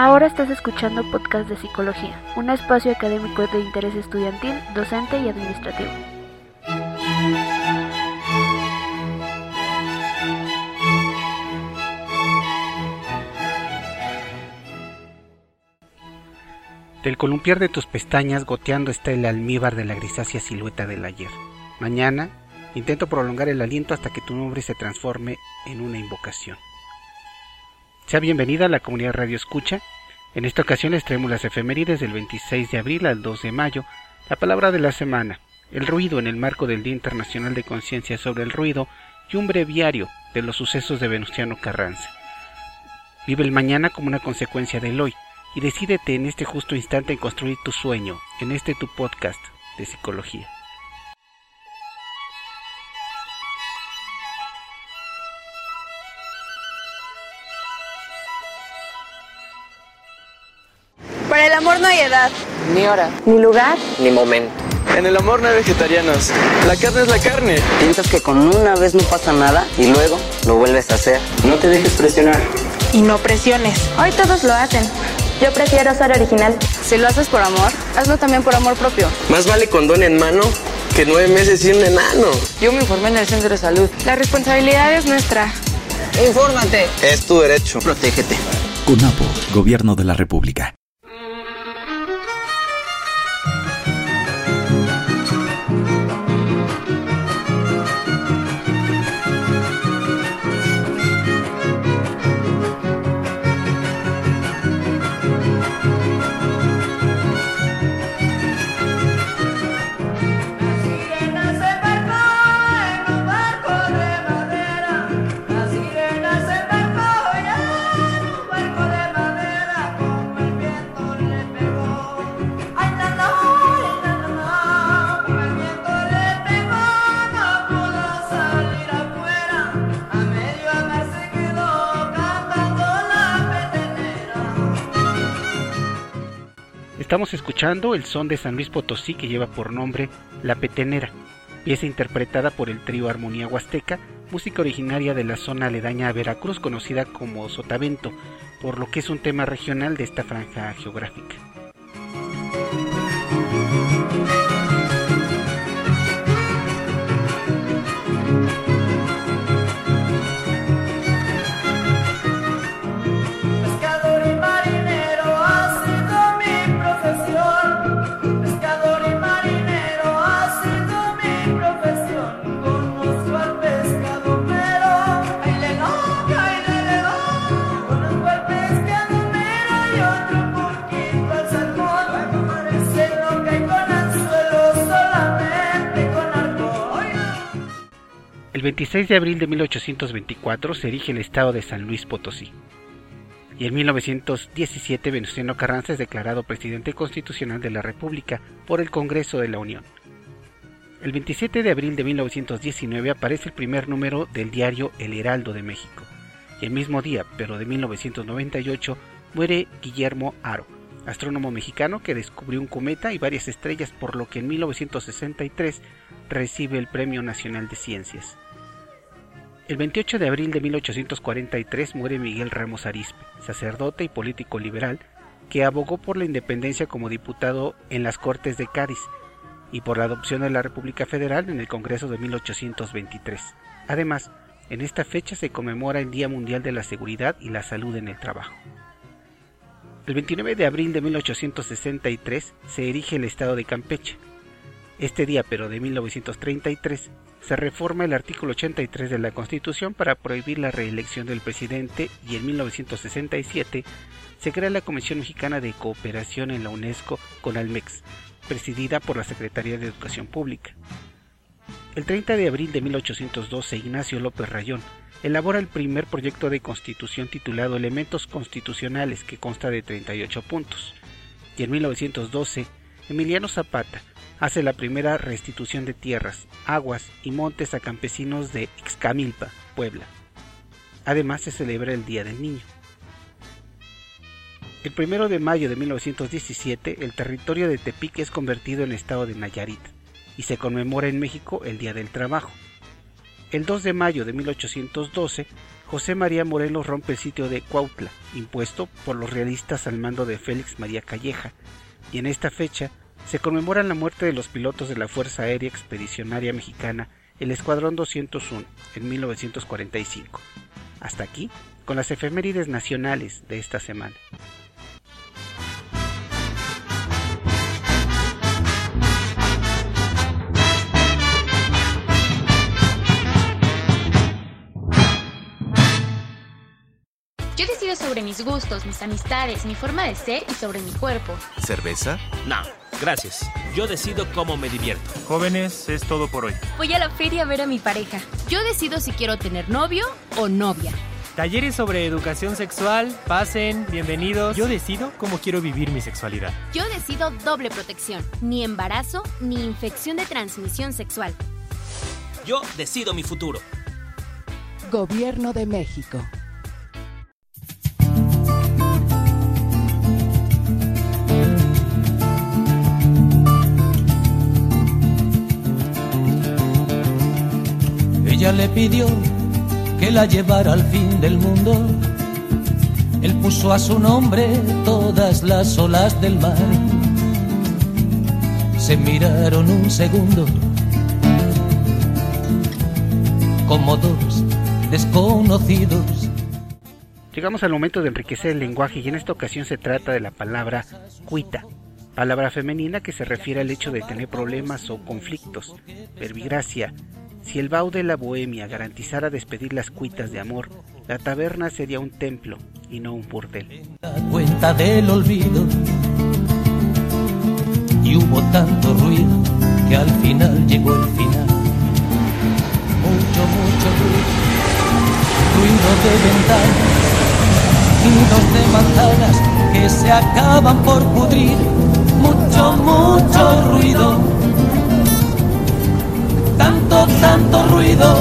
Ahora estás escuchando Podcast de Psicología, un espacio académico de interés estudiantil, docente y administrativo. Del columpiar de tus pestañas goteando está el almíbar de la grisácea silueta del ayer. Mañana intento prolongar el aliento hasta que tu nombre se transforme en una invocación. Sea bienvenida a la comunidad Radio Escucha. En esta ocasión les traemos las efemérides del 26 de abril al 2 de mayo, la palabra de la semana, el ruido en el marco del Día Internacional de Conciencia sobre el Ruido y un breviario de los sucesos de Venustiano Carranza. Vive el mañana como una consecuencia del hoy y decídete en este justo instante en construir tu sueño, en este tu podcast de psicología. No hay edad, Ni hora, ni lugar. ni momento. En el amor no hay vegetarianos. La carne es la carne. Piensas que con una vez no pasa nada y luego lo vuelves a hacer. No te dejes presionar. Y no presiones. Hoy todos lo hacen. Yo prefiero ser original. Si lo haces por amor, hazlo también por amor propio. Más vale condón en mano que nueve meses un enano. Yo me informé en el centro de salud. La responsabilidad es nuestra. Infórmate. Es tu derecho. Protégete. CONAPO, Gobierno de la República. Estamos escuchando el son de San Luis Potosí que lleva por nombre La Petenera, pieza interpretada por el trío Armonía Huasteca, música originaria de la zona aledaña a Veracruz conocida como Sotavento, por lo que es un tema regional de esta franja geográfica. El 26 de abril de 1824 se erige el estado de San Luis Potosí. Y en 1917 Venustiano Carranza es declarado presidente constitucional de la República por el Congreso de la Unión. El 27 de abril de 1919 aparece el primer número del diario El Heraldo de México. Y el mismo día, pero de 1998, muere Guillermo Aro, astrónomo mexicano que descubrió un cometa y varias estrellas, por lo que en 1963 recibe el Premio Nacional de Ciencias. El 28 de abril de 1843 muere Miguel Ramos Arizpe, sacerdote y político liberal, que abogó por la independencia como diputado en las Cortes de Cádiz y por la adopción de la República Federal en el Congreso de 1823. Además, en esta fecha se conmemora el Día Mundial de la Seguridad y la Salud en el Trabajo. El 29 de abril de 1863 se erige el Estado de Campeche. Este día, pero de 1933, se reforma el artículo 83 de la Constitución para prohibir la reelección del presidente y en 1967 se crea la Comisión Mexicana de Cooperación en la UNESCO con Almex, presidida por la Secretaría de Educación Pública. El 30 de abril de 1812 Ignacio López Rayón elabora el primer proyecto de constitución titulado Elementos Constitucionales que consta de 38 puntos. Y en 1912 Emiliano Zapata hace la primera restitución de tierras, aguas y montes a campesinos de Ixcamilpa, Puebla. Además se celebra el Día del Niño. El 1 de mayo de 1917 el territorio de Tepic es convertido en estado de Nayarit y se conmemora en México el Día del Trabajo. El 2 de mayo de 1812, José María Morelos rompe el sitio de Cuautla, impuesto por los realistas al mando de Félix María Calleja, y en esta fecha se conmemora la muerte de los pilotos de la Fuerza Aérea Expedicionaria Mexicana, el Escuadrón 201, en 1945. Hasta aquí, con las efemérides nacionales de esta semana. Yo decido sobre mis gustos, mis amistades, mi forma de ser y sobre mi cuerpo. ¿Cerveza? No, gracias. Yo decido cómo me divierto. Jóvenes, es todo por hoy. Voy a la feria a ver a mi pareja. Yo decido si quiero tener novio o novia. Talleres sobre educación sexual, pasen, bienvenidos. Yo decido cómo quiero vivir mi sexualidad. Yo decido doble protección, ni embarazo ni infección de transmisión sexual. Yo decido mi futuro. Gobierno de México. Le pidió que la llevara al fin del mundo. Él puso a su nombre todas las olas del mar. Se miraron un segundo como dos desconocidos. Llegamos al momento de enriquecer el lenguaje y en esta ocasión se trata de la palabra cuita, palabra femenina que se refiere al hecho de tener problemas o conflictos. Verbigracia, si el Bau de la Bohemia garantizara despedir las cuitas de amor, la taberna sería un templo y no un burdel. Cuenta del olvido y hubo tanto ruido que al final llegó el final. Mucho, mucho ruido, ruido de ventanas, nidos de manzanas que se acaban por pudrir. Ruido,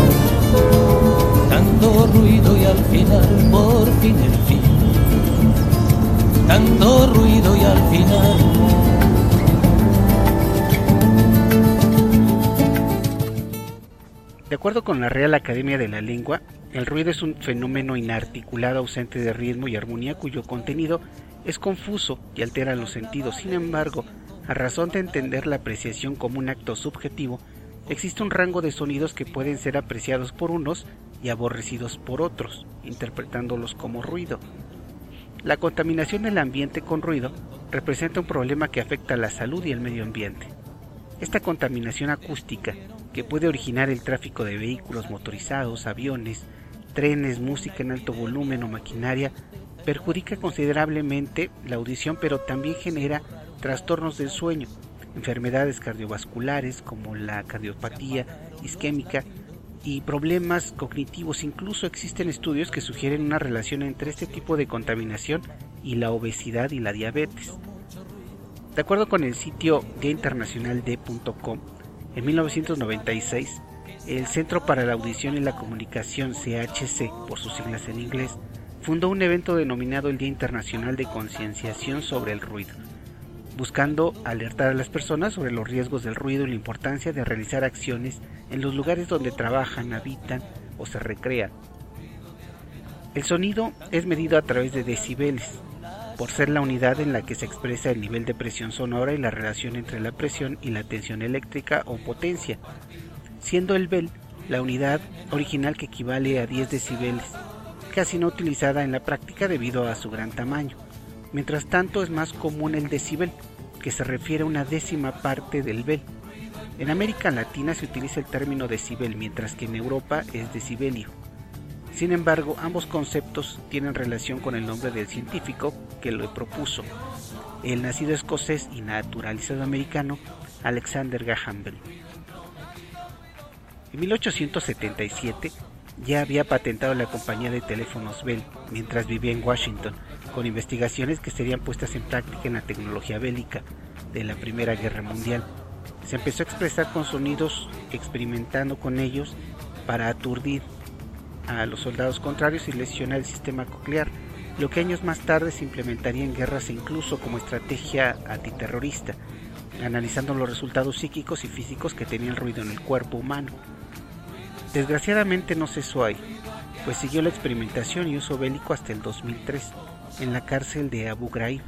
ruido y al final, por fin el fin. Tanto ruido y al final. De acuerdo con la Real Academia de la Lengua, el ruido es un fenómeno inarticulado ausente de ritmo y armonía cuyo contenido es confuso y altera los sentidos. Sin embargo, a razón de entender la apreciación como un acto subjetivo, existe un rango de sonidos que pueden ser apreciados por unos y aborrecidos por otros, interpretándolos como ruido. La contaminación del ambiente con ruido representa un problema que afecta a la salud y el medio ambiente. Esta contaminación acústica, que puede originar el tráfico de vehículos motorizados, aviones, trenes, música en alto volumen o maquinaria, perjudica considerablemente la audición pero también genera trastornos del sueño, enfermedades cardiovasculares como la cardiopatía isquémica y problemas cognitivos. Incluso existen estudios que sugieren una relación entre este tipo de contaminación y la obesidad y la diabetes. De acuerdo con el sitio DiaInternacionalD.com, en 1996, el Centro para la Audición y la Comunicación, CHC, por sus siglas en inglés, fundó un evento denominado el Día Internacional de Concienciación sobre el Ruido, buscando alertar a las personas sobre los riesgos del ruido y la importancia de realizar acciones en los lugares donde trabajan, habitan o se recrean. El sonido es medido a través de decibeles, por ser la unidad en la que se expresa el nivel de presión sonora y la relación entre la presión y la tensión eléctrica o potencia, siendo el bel la unidad original que equivale a 10 decibeles, casi no utilizada en la práctica debido a su gran tamaño. Mientras tanto es más común el decibel, que se refiere a una décima parte del bel. En América Latina se utiliza el término decibel, mientras que en Europa es decibelio. Sin embargo, ambos conceptos tienen relación con el nombre del científico que lo propuso, el nacido escocés y naturalizado americano Alexander Graham Bell. En 1877 ya había patentado la compañía de teléfonos Bell mientras vivía en Washington, con investigaciones que serían puestas en práctica en la tecnología bélica de la Primera Guerra Mundial. Se empezó a expresar con sonidos experimentando con ellos para aturdir a los soldados contrarios y lesionar el sistema coclear, lo que años más tarde se implementaría en guerras e incluso como estrategia antiterrorista, analizando los resultados psíquicos y físicos que tenía el ruido en el cuerpo humano. Desgraciadamente no cesó ahí, pues siguió la experimentación y uso bélico hasta el 2003, en la cárcel de Abu Ghraib,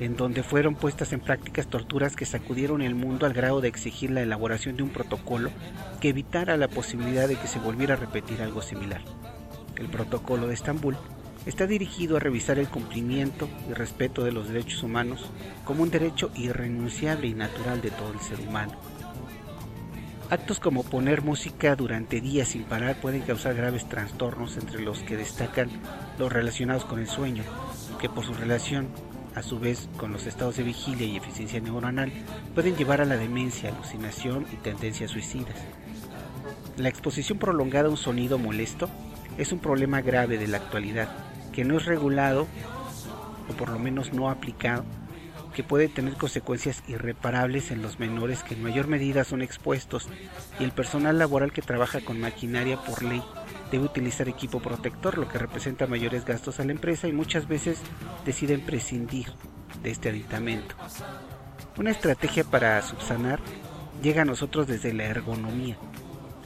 en donde fueron puestas en prácticas torturas que sacudieron el mundo al grado de exigir la elaboración de un protocolo que evitara la posibilidad de que se volviera a repetir algo similar. El protocolo de Estambul está dirigido a revisar el cumplimiento y respeto de los derechos humanos como un derecho irrenunciable y natural de todo el ser humano. Actos como poner música durante días sin parar pueden causar graves trastornos entre los que destacan los relacionados con el sueño, que por su relación a su vez con los estados de vigilia y eficiencia neuronal, pueden llevar a la demencia, alucinación y tendencias suicidas. La exposición prolongada a un sonido molesto es un problema grave de la actualidad, que no es regulado, o por lo menos no aplicado, que puede tener consecuencias irreparables en los menores que en mayor medida son expuestos y el personal laboral que trabaja con maquinaria por ley debe utilizar equipo protector, lo que representa mayores gastos a la empresa y muchas veces deciden prescindir de este aditamento. Una estrategia para subsanar llega a nosotros desde la ergonomía,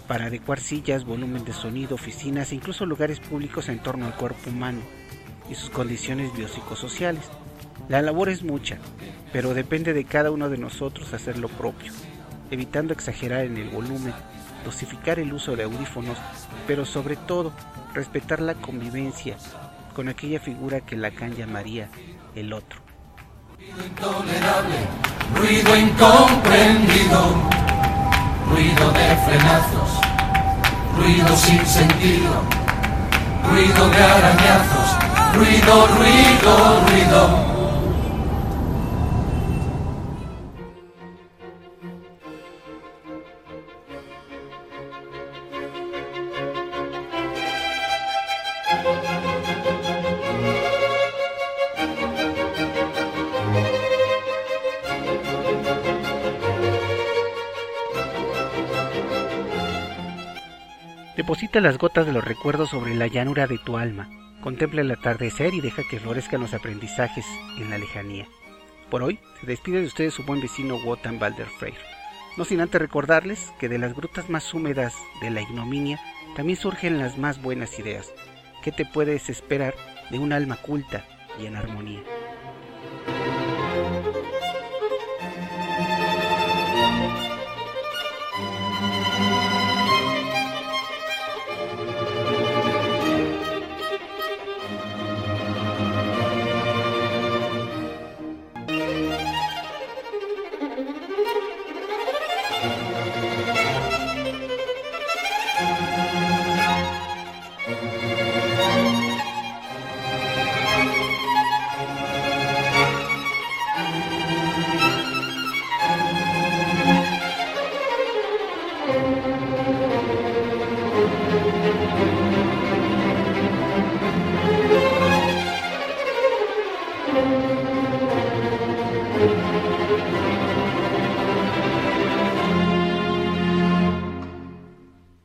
para adecuar sillas, volumen de sonido, oficinas e incluso lugares públicos en torno al cuerpo humano y sus condiciones biopsicosociales. La labor es mucha, pero depende de cada uno de nosotros hacer lo propio, evitando exagerar en el volumen, dosificar el uso de audífonos, pero sobre todo respetar la convivencia con aquella figura que Lacan llamaría el otro. Intolerable, ruido incomprendido, ruido de frenazos, ruido sin sentido, ruido de arañazos, ruido, ruido, ruido. Deposita las gotas de los recuerdos sobre la llanura de tu alma. Contempla el atardecer y deja que florezcan los aprendizajes en la lejanía. Por hoy, se despide de ustedes su buen vecino Wotan Balder Freyr. No sin antes recordarles que de las grutas más húmedas de la ignominia también surgen las más buenas ideas. ¿Qué te puedes esperar de un alma culta y en armonía?